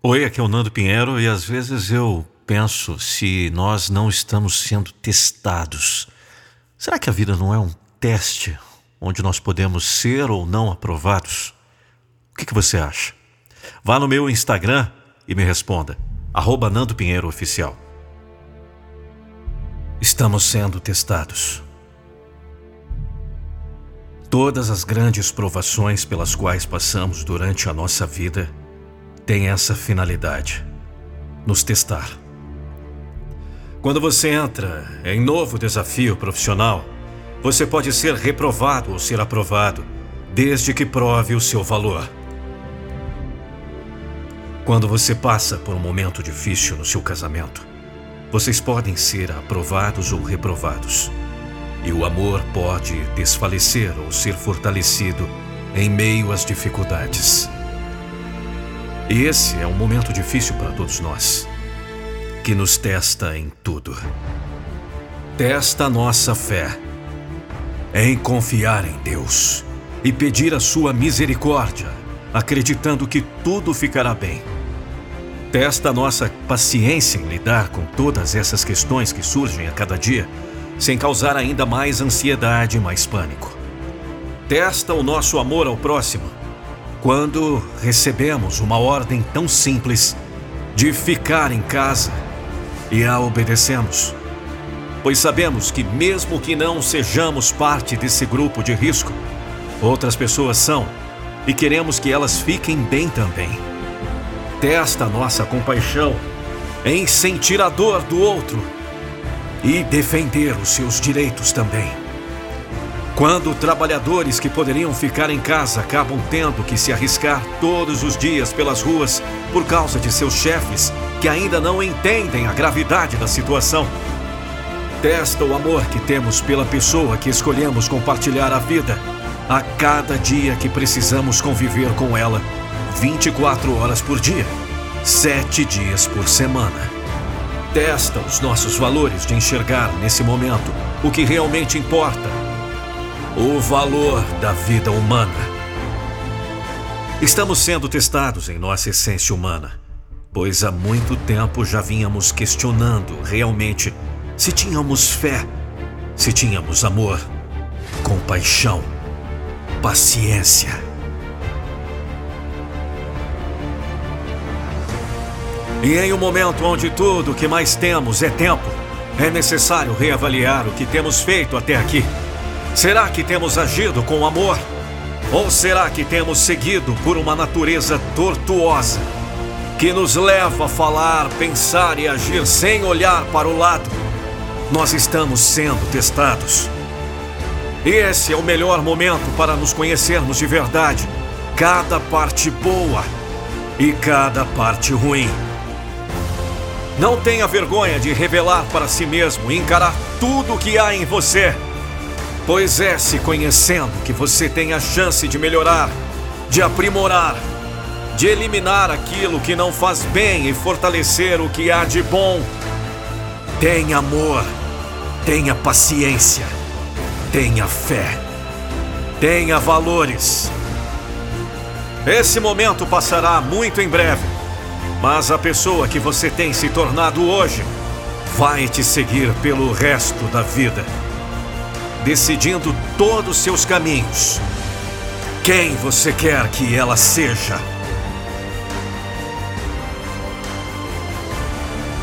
Oi, aqui é o Nando Pinheiro e às vezes eu penso se nós não estamos sendo testados. Será que a vida não é um teste onde nós podemos ser ou não aprovados? O que, que você acha? Vá no meu Instagram e me responda. Arroba Nando Pinheiro Oficial. Estamos sendo testados. Todas as grandes provações pelas quais passamos durante a nossa vida têm essa finalidade: nos testar. Quando você entra em novo desafio profissional, você pode ser reprovado ou ser aprovado, desde que prove o seu valor. Quando você passa por um momento difícil no seu casamento, vocês podem ser aprovados ou reprovados. E o amor pode desfalecer ou ser fortalecido em meio às dificuldades. E esse é um momento difícil para todos nós, que nos testa em tudo. Testa nossa fé em confiar em Deus e pedir a sua misericórdia, acreditando que tudo ficará bem. Testa nossa paciência em lidar com todas essas questões que surgem a cada dia, sem causar ainda mais ansiedade e mais pânico. Testa o nosso amor ao próximo, quando recebemos uma ordem tão simples de ficar em casa e a obedecemos. Pois sabemos que, mesmo que não sejamos parte desse grupo de risco, outras pessoas são e queremos que elas fiquem bem também testa nossa compaixão em sentir a dor do outro e defender os seus direitos também. Quando trabalhadores que poderiam ficar em casa acabam tendo que se arriscar todos os dias pelas ruas por causa de seus chefes que ainda não entendem a gravidade da situação. Testa o amor que temos pela pessoa que escolhemos compartilhar a vida a cada dia que precisamos conviver com ela 24 horas por dia, 7 dias por semana. Testa os nossos valores de enxergar nesse momento o que realmente importa: o valor da vida humana. Estamos sendo testados em nossa essência humana, pois há muito tempo já vínhamos questionando realmente se tínhamos fé, se tínhamos amor, compaixão, paciência E em um momento onde tudo o que mais temos é tempo, é necessário reavaliar o que temos feito até aqui. Será que temos agido com amor? Ou será que temos seguido por uma natureza tortuosa que nos leva a falar, pensar e agir sem olhar para o lado? Nós estamos sendo testados. Esse é o melhor momento para nos conhecermos de verdade, cada parte boa e cada parte ruim. Não tenha vergonha de revelar para si mesmo e encarar tudo o que há em você. Pois é se conhecendo que você tem a chance de melhorar, de aprimorar, de eliminar aquilo que não faz bem e fortalecer o que há de bom. Tenha amor, tenha paciência, tenha fé, tenha valores. Esse momento passará muito em breve mas a pessoa que você tem se tornado hoje vai te seguir pelo resto da vida, decidindo todos os seus caminhos. Quem você quer que ela seja.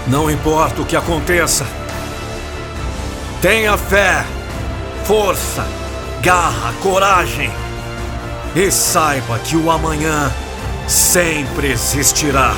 Não importa o que aconteça, tenha fé, força, garra, coragem e saiba que o amanhã sempre existirá.